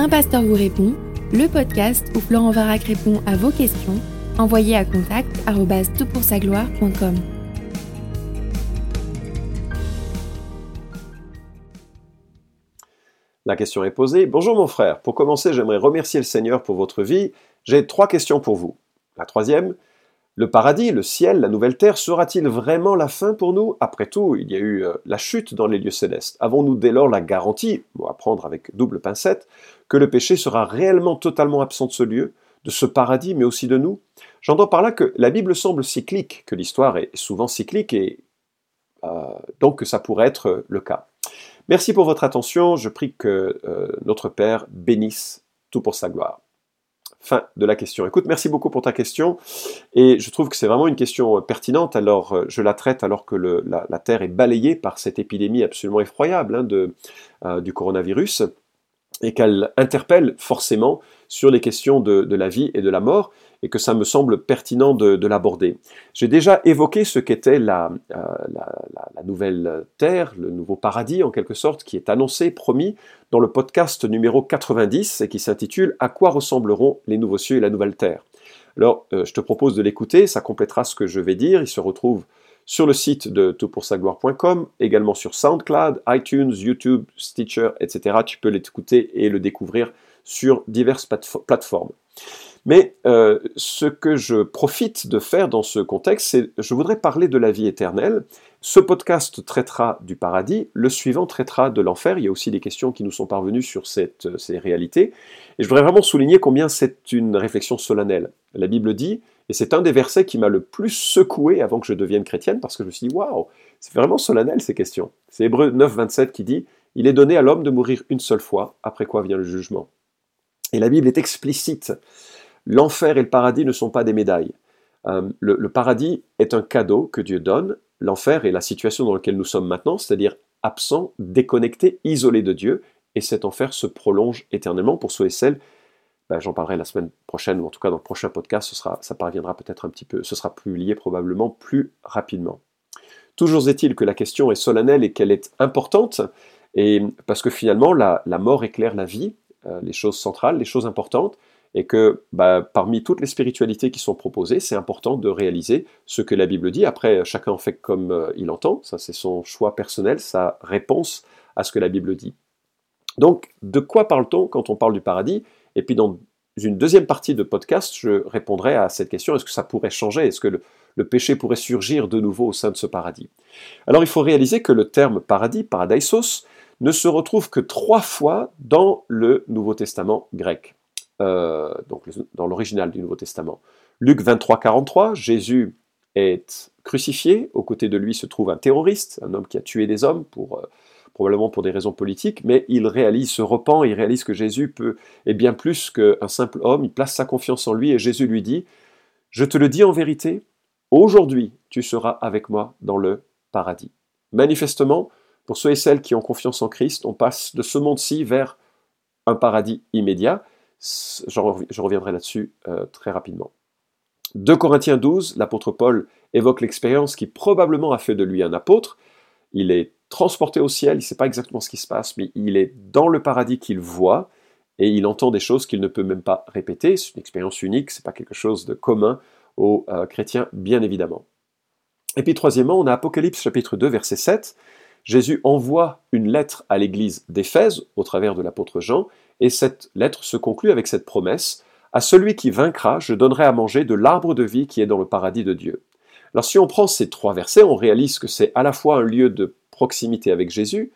Un pasteur vous répond, le podcast où Florent Varac répond à vos questions, envoyez à contact gloire.com La question est posée. Bonjour mon frère, pour commencer j'aimerais remercier le Seigneur pour votre vie. J'ai trois questions pour vous. La troisième, le paradis, le ciel, la nouvelle terre, sera-t-il vraiment la fin pour nous? Après tout, il y a eu euh, la chute dans les lieux célestes. Avons-nous dès lors la garantie, à prendre avec double pincette, que le péché sera réellement totalement absent de ce lieu, de ce paradis, mais aussi de nous? J'entends par là que la Bible semble cyclique, que l'histoire est souvent cyclique, et euh, donc que ça pourrait être le cas. Merci pour votre attention, je prie que euh, notre Père bénisse tout pour sa gloire. Fin de la question. Écoute, merci beaucoup pour ta question. Et je trouve que c'est vraiment une question euh, pertinente. Alors, euh, je la traite alors que la, Terre est balayée par cette épidémie absolument effroyable hein, euh, du coronavirus et qu'elle interpelle forcément sur les questions de, la vie et de la mort, et que ça me semble pertinent de, l'aborder. J'ai déjà évoqué ce qu'était la, la, nouvelle terre, le nouveau paradis en quelque sorte, qui est annoncé, promis, dans le podcast numéro 90, et qui s'intitule À quoi ressembleront les nouveaux cieux et la nouvelle terre? Alors, euh, je te propose de l'écouter, ça complétera ce que je vais dire, il se retrouve sur le site de toutpoursagloire.com, également sur SoundCloud, iTunes, YouTube, Stitcher, etc. Tu peux l'écouter et le découvrir sur diverses plateformes. Mais euh, ce que je profite de faire dans ce contexte, c'est je voudrais parler de la vie éternelle. Ce podcast traitera du paradis, le suivant traitera de l'enfer. Il y a aussi des questions qui nous sont parvenues sur cette, ces réalités. Et je voudrais vraiment souligner combien c'est une réflexion solennelle. La Bible dit, et c'est un des versets qui m'a le plus secoué avant que je devienne chrétienne, parce que je me suis dit, waouh, c'est vraiment solennel ces questions. C'est Hébreu 9, 27 qui dit, Il est donné à l'homme de mourir une seule fois, après quoi vient le jugement. Et la Bible est explicite. L'enfer et le paradis ne sont pas des médailles. Euh, le, paradis est un cadeau que Dieu donne. L'enfer est la situation dans laquelle nous sommes maintenant, c'est-à-dire absent, déconnecté, isolé de Dieu. Et cet enfer se prolonge éternellement pour ceux et celles ben, j'en parlerai la semaine prochaine, ou en tout cas dans le prochain podcast, ce sera, ça parviendra peut-être un petit peu, ce sera publié probablement plus rapidement. Toujours est-il que la question est solennelle et qu'elle est importante, parce que finalement la, mort éclaire la vie, euh, les choses centrales, les choses importantes, et que bah, parmi toutes les spiritualités qui sont proposées, c'est important de réaliser ce que la Bible dit. Après, chacun en fait comme euh, il entend, ça c'est son choix personnel, sa réponse à ce que la Bible dit. Donc, de quoi parle-t-on quand on parle du paradis? Et puis dans une deuxième partie de podcast, je répondrai à cette question, est-ce que ça pourrait changer? Est-ce que le, péché pourrait surgir de nouveau au sein de ce paradis? Alors il faut réaliser que le terme paradis, paradisos, ne se retrouve que trois fois dans le Nouveau Testament grec, euh, donc dans l'original du Nouveau Testament. Luc 23, 43, Jésus est crucifié, aux côtés de lui se trouve un terroriste, un homme qui a tué des hommes pour... Euh, probablement pour des raisons politiques, mais il réalise, se repent, il réalise que Jésus peut, est bien plus qu'un simple homme, il place sa confiance en lui et Jésus lui dit, je te le dis en vérité, aujourd'hui tu seras avec moi dans le paradis. Manifestement, pour ceux et celles qui ont confiance en Christ, on passe de ce monde-ci vers un paradis immédiat. Je reviendrai là-dessus euh, très rapidement. 2 Corinthiens 12, l'apôtre Paul évoque l'expérience qui probablement a fait de lui un apôtre. Il est transporté au ciel, il ne sait pas exactement ce qui se passe, mais il est dans le paradis qu'il voit, et il entend des choses qu'il ne peut même pas répéter. C'est une expérience unique, ce n'est pas quelque chose de commun aux euh, chrétiens, bien évidemment. Et puis troisièmement, on a Apocalypse chapitre 2, verset 7. Jésus envoie une lettre à l'église d'Éphèse au travers de l'apôtre Jean, et cette lettre se conclut avec cette promesse À celui qui vaincra, je donnerai à manger de l'arbre de vie qui est dans le paradis de Dieu. Alors si on prend ces trois versets, on réalise que c'est à la fois un lieu de proximité avec Jésus,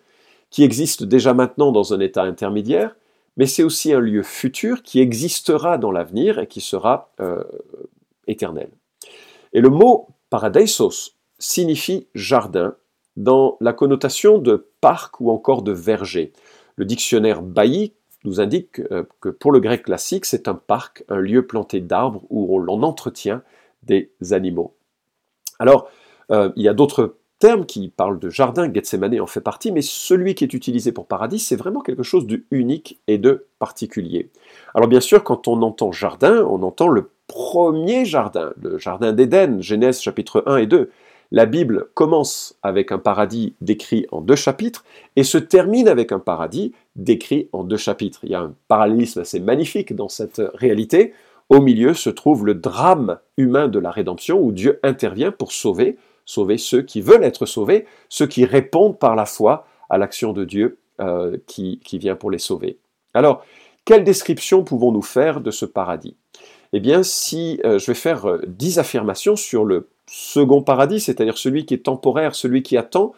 qui existe déjà maintenant dans un état intermédiaire, mais c'est aussi un lieu futur qui existera dans l'avenir et qui sera euh, éternel. Et le mot paradisos signifie jardin dans la connotation de parc ou encore de verger. Le dictionnaire Bailly nous indique euh, que pour le grec classique, c'est un parc, un lieu planté d'arbres où l'on entretient des animaux. Alors, euh, il y a d'autres terme qui parle de jardin, Gethsemane en fait partie, mais celui qui est utilisé pour paradis, c'est vraiment quelque chose de unique et de particulier. Alors bien sûr, quand on entend jardin, on entend le premier jardin, le jardin d'Éden, Genèse chapitre 1 et 2. La Bible commence avec un paradis décrit en deux chapitres et se termine avec un paradis décrit en deux chapitres. Il y a un parallélisme assez magnifique dans cette réalité. Au milieu se trouve le drame humain de la rédemption où Dieu intervient pour sauver, sauver ceux qui veulent être sauvés, ceux qui répondent par la foi à l'action de Dieu euh, qui, qui vient pour les sauver. Alors, quelle description pouvons-nous faire de ce paradis? Eh bien, si euh, je vais faire euh, dix affirmations sur le second paradis, c'est-à-dire celui qui est temporaire, celui qui attend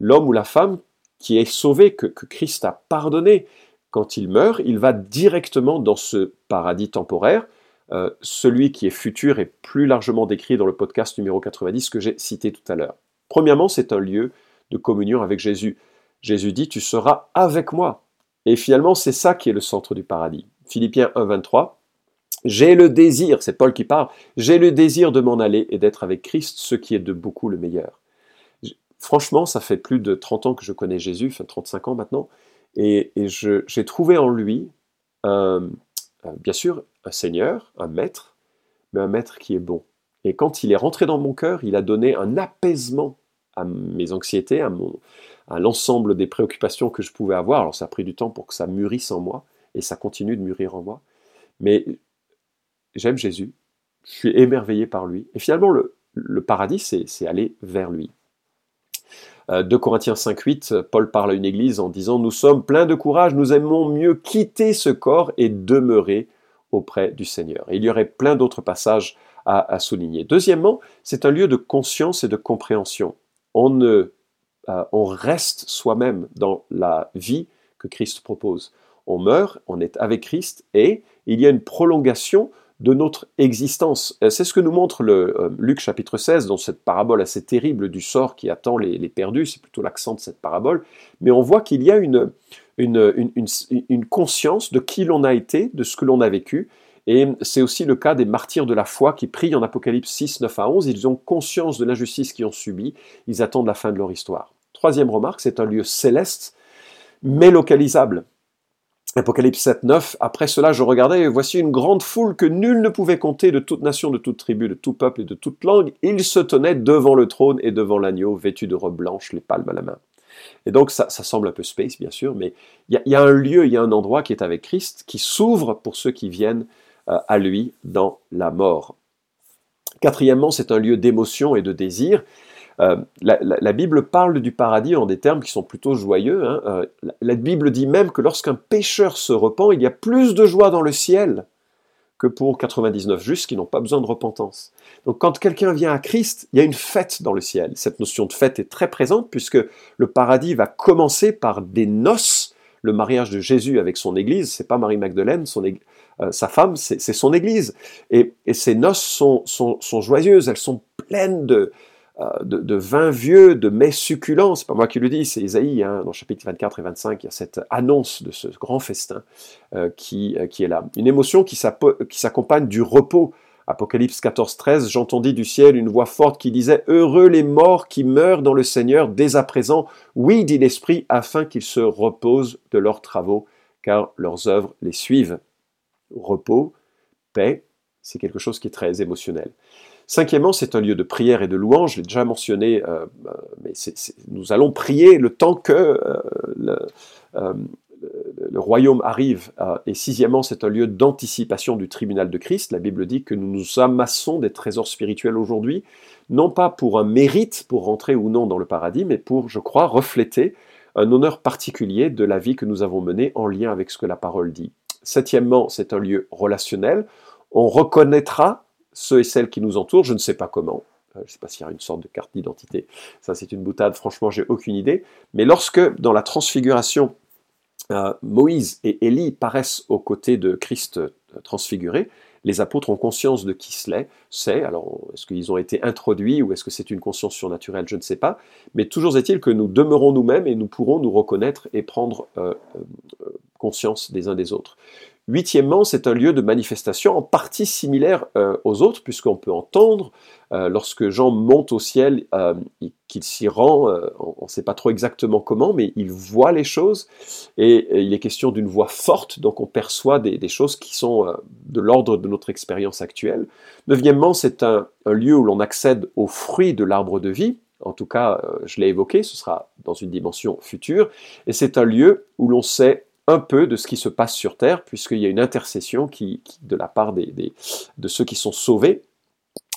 l'homme ou la femme qui est sauvé, que, Christ a pardonné, quand il meurt, il va directement dans ce paradis temporaire. Euh, celui qui est futur est plus largement décrit dans le podcast numéro 90 que j'ai cité tout à l'heure. Premièrement, c'est un lieu de communion avec Jésus. Jésus dit, tu seras avec moi. Et finalement, c'est ça qui est le centre du paradis. Philippiens 1, 23. J'ai le désir, c'est Paul qui parle, j'ai le désir de m'en aller et d'être avec Christ, ce qui est de beaucoup le meilleur. Franchement, ça fait plus de 30 ans que je connais Jésus, enfin 35 ans maintenant, et, j'ai trouvé en lui, bien sûr, un Seigneur, un Maître, mais un Maître qui est bon. Et quand il est rentré dans mon cœur, il a donné un apaisement à mes anxiétés, à, à l'ensemble des préoccupations que je pouvais avoir. Alors ça a pris du temps pour que ça mûrisse en moi, et ça continue de mûrir en moi. Mais j'aime Jésus, je suis émerveillé par lui, et finalement le, paradis, c'est aller vers lui. 2 euh, Corinthiens 5.8, Paul parle à une église en disant Nous sommes pleins de courage, nous aimons mieux quitter ce corps et demeurer auprès du Seigneur. Et il y aurait plein d'autres passages à, souligner. Deuxièmement, c'est un lieu de conscience et de compréhension. On ne euh, on reste soi-même dans la vie que Christ propose. On meurt, on est avec Christ et il y a une prolongation de notre existence. Euh, c'est ce que nous montre le, euh, Luc chapitre 16 dans cette parabole assez terrible du sort qui attend les, perdus, c'est plutôt l'accent de cette parabole, mais on voit qu'il y a une, une conscience de qui l'on a été, de ce que l'on a vécu, et c'est aussi le cas des martyrs de la foi qui prient en Apocalypse 6, 9 à 11. Ils ont conscience de l'injustice qu'ils ont subie. Ils attendent la fin de leur histoire. Troisième remarque, c'est un lieu céleste, mais localisable. Apocalypse 7, 9. Après cela, je regardais, et voici une grande foule que nul ne pouvait compter, de toute nation, de toute tribu, de tout peuple et de toute langue. Ils se tenaient devant le trône et devant l'agneau, vêtus de robes blanches, les palmes à la main. Et donc, ça, semble un peu space, bien sûr, mais il y, a un lieu, il y a un endroit qui est avec Christ, qui s'ouvre pour ceux qui viennent euh, à lui dans la mort. Quatrièmement, c'est un lieu d'émotion et de désir. Euh, la, Bible parle du paradis en des termes qui sont plutôt joyeux. Hein. Euh, la, Bible dit même que lorsqu'un pécheur se repent, il y a plus de joie dans le ciel que pour 99 justes qui n'ont pas besoin de repentance. Donc quand quelqu'un vient à Christ, il y a une fête dans le ciel. Cette notion de fête est très présente puisque le paradis va commencer par des noces, le mariage de Jésus avec son Église. C'est pas Marie Magdeleine, euh, sa femme, c'est son Église. Et, ces noces sont, sont joyeuses, elles sont pleines de, euh, de, vin vieux, de mets succulents. C'est pas moi qui le dis, c'est Isaïe. Hein, dans chapitre 24 et 25, il y a cette annonce de ce grand festin euh, qui, euh, qui est là. Une émotion qui s'accompagne du repos. Apocalypse 14, 13, j'entendis du ciel une voix forte qui disait Heureux les morts qui meurent dans le Seigneur dès à présent. Oui, dit l'Esprit, afin qu'ils se reposent de leurs travaux, car leurs œuvres les suivent. Repos, paix, c'est quelque chose qui est très émotionnel. Cinquièmement, c'est un lieu de prière et de louange, je l'ai déjà mentionné, euh, euh, mais nous allons prier le temps que euh, le, le, royaume arrive. et sixièmement, c'est un lieu d'anticipation du tribunal de Christ. La Bible dit que nous nous amassons des trésors spirituels aujourd'hui, non pas pour un mérite, pour rentrer ou non dans le paradis, mais pour, je crois, refléter un honneur particulier de la vie que nous avons menée en lien avec ce que la parole dit. Septièmement, c'est un lieu relationnel. On reconnaîtra ceux et celles qui nous entourent, je ne sais pas comment. Euh, je ne sais pas s'il y a une sorte de carte d'identité. Ça, c'est une boutade. Franchement, j'ai aucune idée. Mais lorsque, dans la transfiguration, euh, Moïse et Élie paraissent aux côtés de Christ euh, transfiguré, les apôtres ont conscience de qui c'est. Alors, est-ce qu'ils ont été introduits ou est-ce que c'est une conscience surnaturelle Je ne sais pas. Mais toujours est-il que nous demeurons nous-mêmes et nous pourrons nous reconnaître et prendre conscience des uns des autres. Huitièmement, c'est un lieu de manifestation en partie similaire euh, aux autres, puisqu'on peut entendre euh, lorsque Jean monte au ciel euh, qu'il s'y rend, on ne sait pas trop exactement comment, mais il voit les choses, et, il est question d'une voix forte, donc on perçoit des, choses qui sont de l'ordre de notre expérience actuelle. Neuvièmement, c'est un, un, lieu où l'on accède aux fruits de l'arbre de vie, en tout cas, je l'ai évoqué, ce sera dans une dimension future, et c'est un lieu où l'on sait un peu de ce qui se passe sur Terre, puisqu'il y a une intercession qui, de la part des, de ceux qui sont sauvés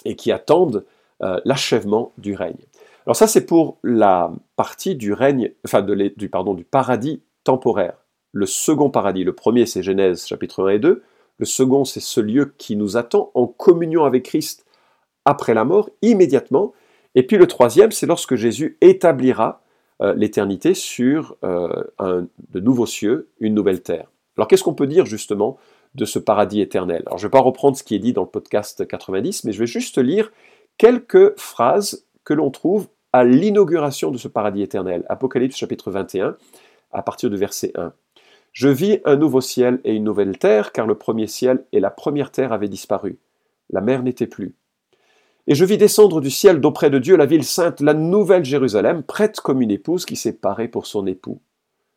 et qui attendent euh, l'achèvement du règne. Alors ça, c'est pour la partie du règne, enfin de du, pardon, du paradis temporaire. Le second paradis, le premier c'est Genèse chapitre 1 et 2, le second c'est ce lieu qui nous attend en communion avec Christ après la mort, immédiatement, et puis le troisième c'est lorsque Jésus établira euh, l'éternité sur euh, un, de nouveaux cieux, une nouvelle terre. Alors qu'est-ce qu'on peut dire justement de ce paradis éternel? Alors je ne vais pas reprendre ce qui est dit dans le podcast 90, mais je vais juste lire quelques phrases que l'on trouve à l'inauguration de ce paradis éternel. Apocalypse chapitre 21, à partir du verset 1. Je vis un nouveau ciel et une nouvelle terre, car le premier ciel et la première terre avaient disparu. La mer n'était plus. Et je vis descendre du ciel d'auprès de Dieu la ville sainte, la nouvelle Jérusalem, prête comme une épouse qui s'est parée pour son époux.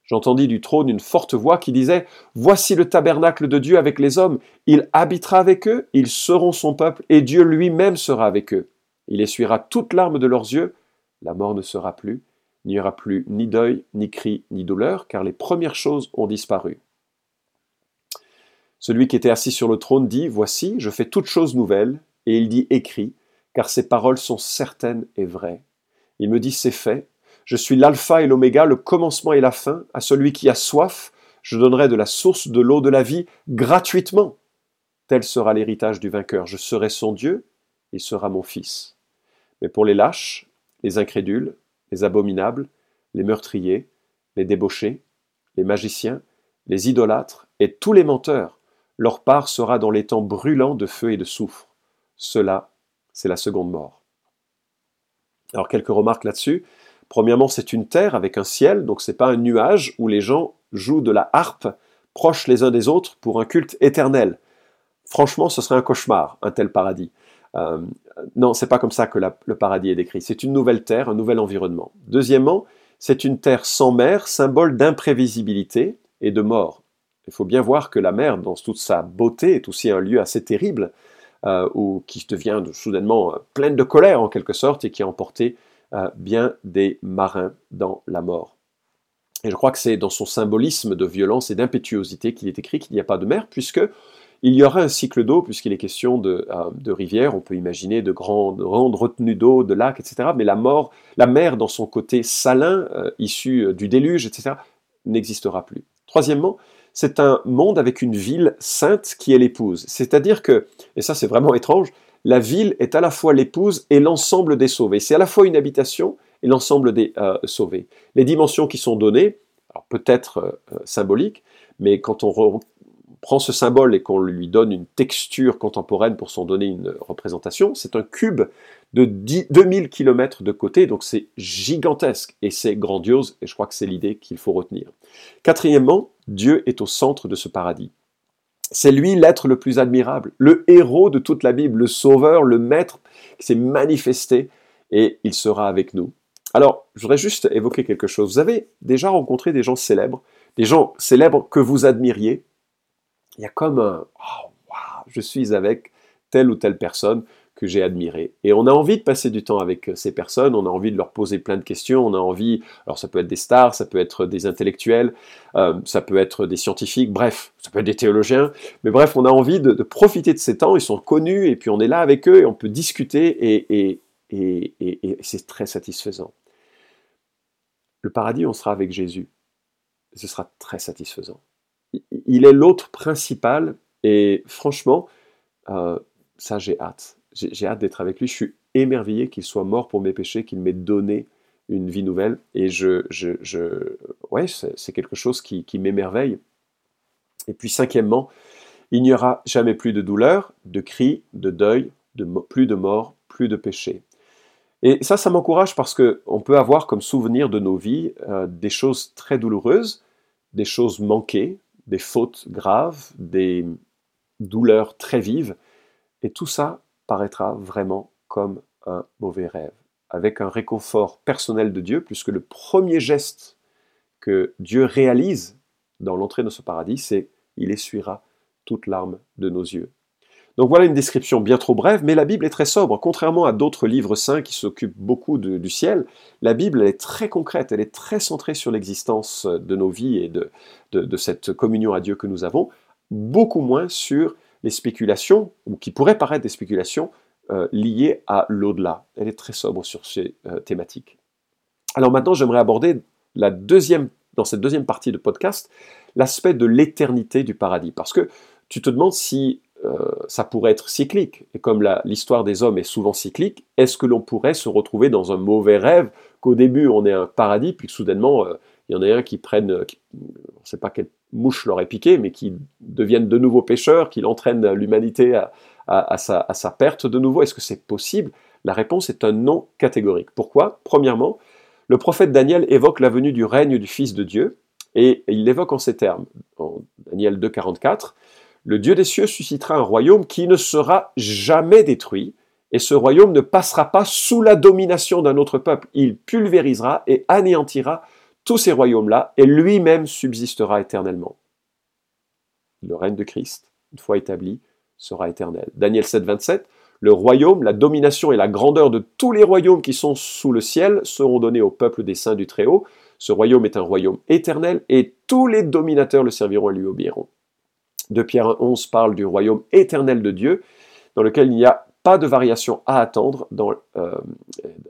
J'entendis du trône une forte voix qui disait Voici le tabernacle de Dieu avec les hommes, il habitera avec eux, ils seront son peuple, et Dieu lui-même sera avec eux. Il essuiera toute larme de leurs yeux, la mort ne sera plus, il n'y aura plus ni deuil, ni cri, ni douleur, car les premières choses ont disparu. Celui qui était assis sur le trône dit Voici, je fais toutes choses nouvelles, et il dit Écrit, car ces paroles sont certaines et vraies. Il me dit, c'est fait, je suis l'alpha et l'oméga, le commencement et la fin, à celui qui a soif, je donnerai de la source de l'eau de la vie gratuitement. Tel sera l'héritage du vainqueur. Je serai son Dieu, il sera mon fils. Mais pour les lâches, les incrédules, les abominables, les meurtriers, les débauchés, les magiciens, les idolâtres et tous les menteurs, leur part sera dans les temps brûlants de feu et de soufre. Cela c'est la seconde mort. Alors quelques remarques là-dessus. Premièrement, c'est une terre avec un ciel, donc c'est pas un nuage où les gens jouent de la harpe proches les uns des autres pour un culte éternel. Franchement, ce serait un cauchemar, un tel paradis. Euh, non, c'est pas comme ça que le paradis est décrit. C'est une nouvelle terre, un nouvel environnement. Deuxièmement, c'est une terre sans mer, symbole d'imprévisibilité et de mort. Il faut bien voir que la mer, dans toute sa beauté, est aussi un lieu assez terrible euh, ou qui devient soudainement euh, pleine de colère en quelque sorte et qui a emporté euh, bien des marins dans la mort. Et je crois que c'est dans son symbolisme de violence et d'impétuosité qu'il est écrit qu'il n'y a pas de mer, puisque il y aura un cycle d'eau, puisqu'il est question de, rivières, on peut imaginer de grandes, grandes retenues d'eau, de lacs, etc. Mais la, mort, la mer, dans son côté salin, issu du déluge, etc., n'existera plus. Troisièmement, c'est un monde avec une ville sainte qui est l'épouse. C'est-à-dire que, et ça c'est vraiment étrange, la ville est à la fois l'épouse et l'ensemble des sauvés. C'est à la fois une habitation et l'ensemble des euh, sauvés. Les dimensions qui sont données, peut-être euh, symboliques, mais quand on prend ce symbole et qu'on lui donne une texture contemporaine pour s'en donner une représentation, c'est un cube de 2000 km de côté, donc c'est gigantesque et c'est grandiose, et je crois que c'est l'idée qu'il faut retenir. Quatrièmement, Dieu est au centre de ce paradis. C'est lui l'être le plus admirable, le héros de toute la Bible, le sauveur, le maître qui s'est manifesté et il sera avec nous. Alors, je voudrais juste évoquer quelque chose. Vous avez déjà rencontré des gens célèbres, des gens célèbres que vous admiriez, il y a comme un oh, je suis avec telle ou telle personne que j'ai admirée. Et on a envie de passer du temps avec ces personnes, on a envie de leur poser plein de questions, on a envie, alors ça peut être des stars, ça peut être des intellectuels, euh, ça peut être des scientifiques, bref, ça peut être des théologiens, mais bref, on a envie de, profiter de ces temps, ils sont connus, et puis on est là avec eux, et on peut discuter, et, et, et, et c'est très satisfaisant. Le paradis, on sera avec Jésus. Ce sera très satisfaisant il est l'autre principal et franchement, euh, ça j'ai hâte. J'ai hâte d'être avec lui. Je suis émerveillé qu'il soit mort pour mes péchés, qu'il m'ait donné une vie nouvelle. Et je, ouais, c'est quelque chose qui, m'émerveille. Et puis cinquièmement, il n'y aura jamais plus de douleur, de cris, de deuil, de, plus de mort, plus de péché. Et ça, ça m'encourage parce qu'on peut avoir comme souvenir de nos vies euh, des choses très douloureuses, des choses manquées, des fautes graves, des douleurs très vives, et tout ça paraîtra vraiment comme un mauvais rêve, avec un réconfort personnel de Dieu, puisque le premier geste que Dieu réalise dans l'entrée de ce paradis, c'est il essuiera toute larme de nos yeux. Donc voilà une description bien trop brève, mais la Bible est très sobre. Contrairement à d'autres livres saints qui s'occupent beaucoup du ciel, la Bible est très concrète, elle est très centrée sur l'existence de nos vies et de, cette communion à Dieu que nous avons, beaucoup moins sur les spéculations, ou qui pourraient paraître des spéculations, euh, liées à l'au-delà. Elle est très sobre sur ces euh, thématiques. Alors maintenant, j'aimerais aborder la deuxième, dans cette deuxième partie de podcast l'aspect de l'éternité du paradis. Parce que tu te demandes si euh, ça pourrait être cyclique. Et comme l'histoire des hommes est souvent cyclique, est-ce que l'on pourrait se retrouver dans un mauvais rêve, qu'au début on est un paradis, puis que soudainement il y en a un qui prenne, on ne sait pas quelle mouche leur est piqué, mais qui deviennent de nouveaux pêcheurs, qui entraîne l'humanité à, sa, perte de nouveau Est-ce que c'est possible? La réponse est un non catégorique. Pourquoi? Premièrement, le prophète Daniel évoque la venue du règne du Fils de Dieu, et il l'évoque en ces termes, en Daniel 2, 44, le Dieu des cieux suscitera un royaume qui ne sera jamais détruit, et ce royaume ne passera pas sous la domination d'un autre peuple. Il pulvérisera et anéantira tous ces royaumes-là, et lui-même subsistera éternellement. Le règne de Christ, une fois établi, sera éternel. Daniel 7, 27, le royaume, la domination et la grandeur de tous les royaumes qui sont sous le ciel seront donnés au peuple des saints du Très-Haut. Ce royaume est un royaume éternel, et tous les dominateurs le serviront et lui obéiront. De Pierre 11 parle du royaume éternel de Dieu, dans lequel il n'y a pas de variation à attendre dans, euh,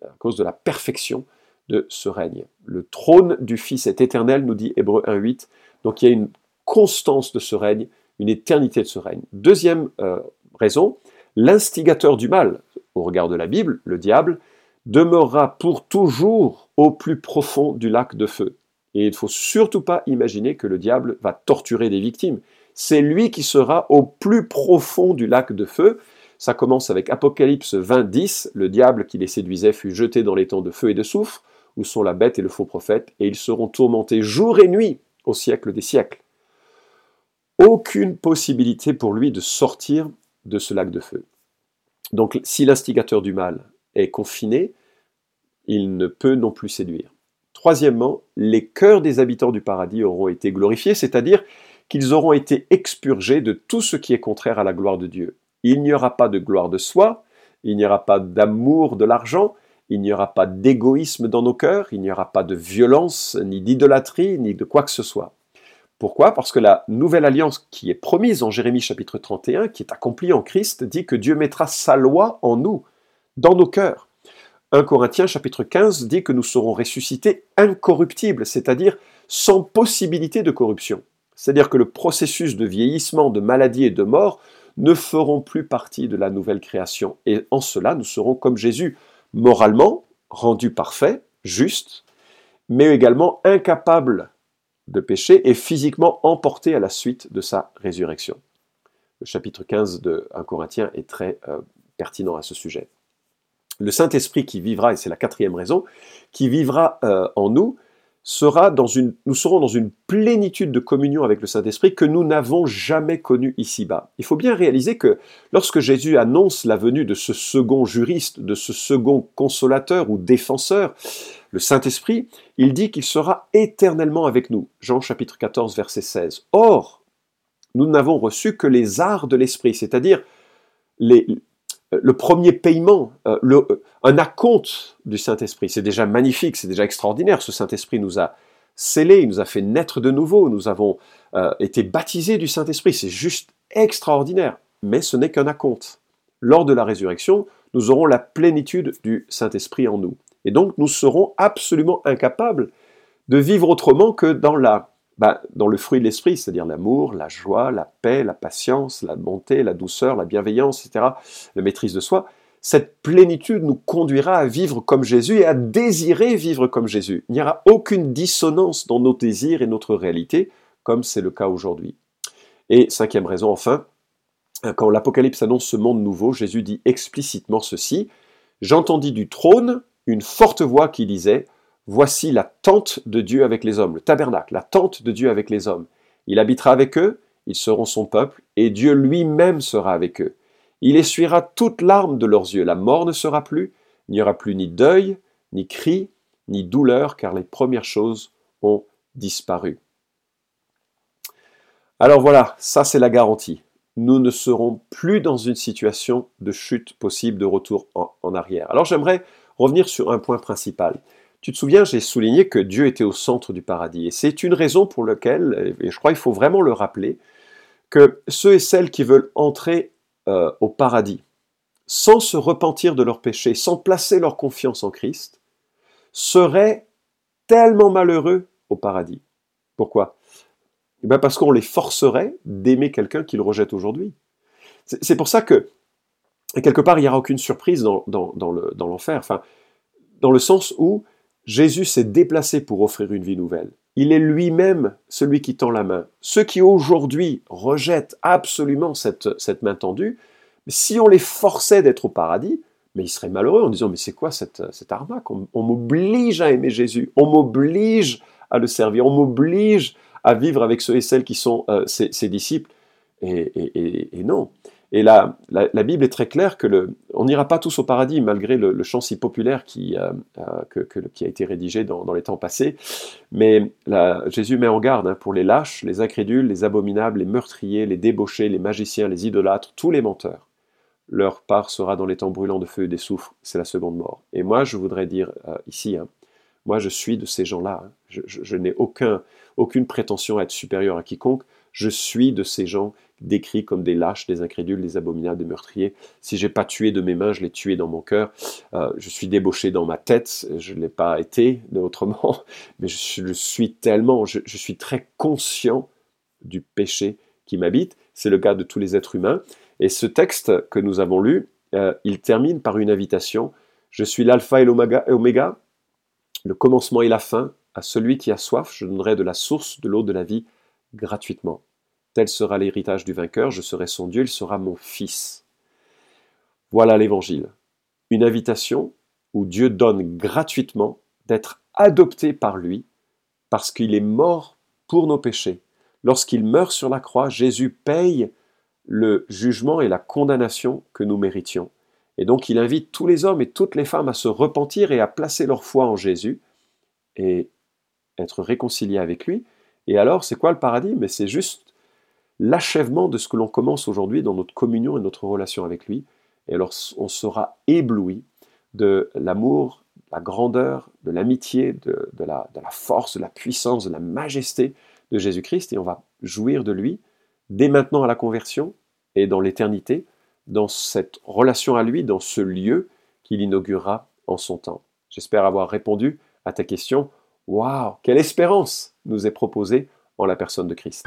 à cause de la perfection de ce règne. Le trône du Fils est éternel, nous dit Hébreu 1.8, donc il y a une constance de ce règne, une éternité de ce règne. Deuxième euh, raison, l'instigateur du mal, au regard de la Bible, le diable, demeurera pour toujours au plus profond du lac de feu. Et il ne faut surtout pas imaginer que le diable va torturer des victimes c'est lui qui sera au plus profond du lac de feu. Ça commence avec Apocalypse 20, 10, le diable qui les séduisait fut jeté dans les temps de feu et de soufre, où sont la bête et le faux prophète, et ils seront tourmentés jour et nuit au siècle des siècles. Aucune possibilité pour lui de sortir de ce lac de feu. Donc si l'instigateur du mal est confiné, il ne peut non plus séduire. Troisièmement, les cœurs des habitants du paradis auront été glorifiés, c'est-à-dire qu'ils auront été expurgés de tout ce qui est contraire à la gloire de Dieu. Il n'y aura pas de gloire de soi, il n'y aura pas d'amour de l'argent, il n'y aura pas d'égoïsme dans nos cœurs, il n'y aura pas de violence, ni d'idolâtrie, ni de quoi que ce soit. Pourquoi? Parce que la nouvelle alliance qui est promise en Jérémie chapitre 31, qui est accomplie en Christ, dit que Dieu mettra sa loi en nous, dans nos cœurs. 1 Corinthiens chapitre 15 dit que nous serons ressuscités incorruptibles, c'est-à-dire sans possibilité de corruption. C'est-à-dire que le processus de vieillissement, de maladie et de mort ne feront plus partie de la nouvelle création. Et en cela, nous serons comme Jésus, moralement rendu parfait, juste, mais également incapable de pécher et physiquement emporté à la suite de sa résurrection. Le chapitre 15 de 1 Corinthiens est très euh, pertinent à ce sujet. Le Saint-Esprit qui vivra, et c'est la quatrième raison, qui vivra euh, en nous, sera dans une, nous serons dans une plénitude de communion avec le Saint-Esprit que nous n'avons jamais connue ici-bas. Il faut bien réaliser que lorsque Jésus annonce la venue de ce second juriste, de ce second consolateur ou défenseur, le Saint-Esprit, il dit qu'il sera éternellement avec nous. Jean chapitre 14, verset 16. Or, nous n'avons reçu que les arts de l'Esprit, c'est-à-dire les, le premier paiement, euh, euh, un acompte du Saint-Esprit. C'est déjà magnifique, c'est déjà extraordinaire. Ce Saint-Esprit nous a scellés, il nous a fait naître de nouveau, nous avons été baptisés du Saint-Esprit. C'est juste extraordinaire. Mais ce n'est qu'un acompte. Lors de la résurrection, nous aurons la plénitude du Saint-Esprit en nous. Et donc nous serons absolument incapables de vivre autrement que dans la bah, dans le fruit de l'esprit, c'est-à-dire l'amour, la joie, la paix, la patience, la bonté, la douceur, la bienveillance, etc., la maîtrise de soi, cette plénitude nous conduira à vivre comme Jésus et à désirer vivre comme Jésus. Il n'y aura aucune dissonance dans nos désirs et notre réalité, comme c'est le cas aujourd'hui. Et cinquième raison, enfin, quand l'Apocalypse annonce ce monde nouveau, Jésus dit explicitement ceci, J'entendis du trône une forte voix qui disait, Voici la tente de Dieu avec les hommes, le tabernacle, la tente de Dieu avec les hommes. Il habitera avec eux, ils seront son peuple, et Dieu lui-même sera avec eux. Il essuiera toute larme de leurs yeux, la mort ne sera plus, il n'y aura plus ni deuil, ni cri, ni douleur, car les premières choses ont disparu. Alors voilà, ça c'est la garantie. Nous ne serons plus dans une situation de chute possible, de retour en, arrière. Alors j'aimerais revenir sur un point principal. Tu te souviens, j'ai souligné que Dieu était au centre du paradis. Et c'est une raison pour laquelle, et je crois qu'il faut vraiment le rappeler, que ceux et celles qui veulent entrer euh, au paradis sans se repentir de leurs péchés, sans placer leur confiance en Christ, seraient tellement malheureux au paradis. Pourquoi? Eh bien Parce qu'on les forcerait d'aimer quelqu'un qu'ils rejettent aujourd'hui. C'est pour ça que, quelque part, il n'y aura aucune surprise dans, l'enfer. enfin, dans le sens où Jésus s'est déplacé pour offrir une vie nouvelle. Il est lui-même celui qui tend la main. Ceux qui aujourd'hui rejettent absolument cette, cette main tendue, si on les forçait d'être au paradis, mais ils seraient malheureux en disant mais c'est quoi cette, cette arnaque On, m'oblige à aimer Jésus, on m'oblige à le servir, on m'oblige à vivre avec ceux et celles qui sont euh, ses, disciples. Et, non. Et là, la, Bible est très claire que on n'ira pas tous au paradis malgré le, chant si populaire qui, euh, euh, qui a été rédigé dans, les temps passés. Mais Jésus met en garde hein, pour les lâches, les incrédules, les abominables, les meurtriers, les débauchés, les magiciens, les idolâtres, tous les menteurs leur part sera dans les temps brûlants de feu et des soufres, c'est la seconde mort. Et moi, je voudrais dire euh, ici, hein, moi je suis de ces gens-là, je, n'ai aucun, aucune prétention à être supérieur à quiconque, je suis de ces gens décrits comme des lâches, des incrédules, des abominables, des meurtriers. Si j'ai pas tué de mes mains, je l'ai tué dans mon cœur. Euh, je suis débauché dans ma tête, je ne l'ai pas été autrement, mais je, suis tellement, je, suis très conscient du péché qui m'habite. C'est le cas de tous les êtres humains. Et ce texte que nous avons lu, euh, il termine par une invitation. Je suis l'alpha et l'oméga, le commencement et la fin. À celui qui a soif, je donnerai de la source de l'eau de la vie gratuitement. Tel sera l'héritage du vainqueur, je serai son Dieu, il sera mon fils. Voilà l'évangile. Une invitation où Dieu donne gratuitement d'être adopté par lui parce qu'il est mort pour nos péchés. Lorsqu'il meurt sur la croix, Jésus paye le jugement et la condamnation que nous méritions. Et donc il invite tous les hommes et toutes les femmes à se repentir et à placer leur foi en Jésus et être réconciliés avec lui. Et alors, c'est quoi le paradis? Mais c'est juste l'achèvement de ce que l'on commence aujourd'hui dans notre communion et notre relation avec lui. Et alors, on sera ébloui de l'amour, la grandeur, de l'amitié, de, la, de la force, de la puissance, de la majesté de Jésus-Christ. Et on va jouir de lui dès maintenant à la conversion et dans l'éternité, dans cette relation à lui, dans ce lieu qu'il inaugurera en son temps. J'espère avoir répondu à ta question. Waouh, quelle espérance nous est proposée en la personne de Christ.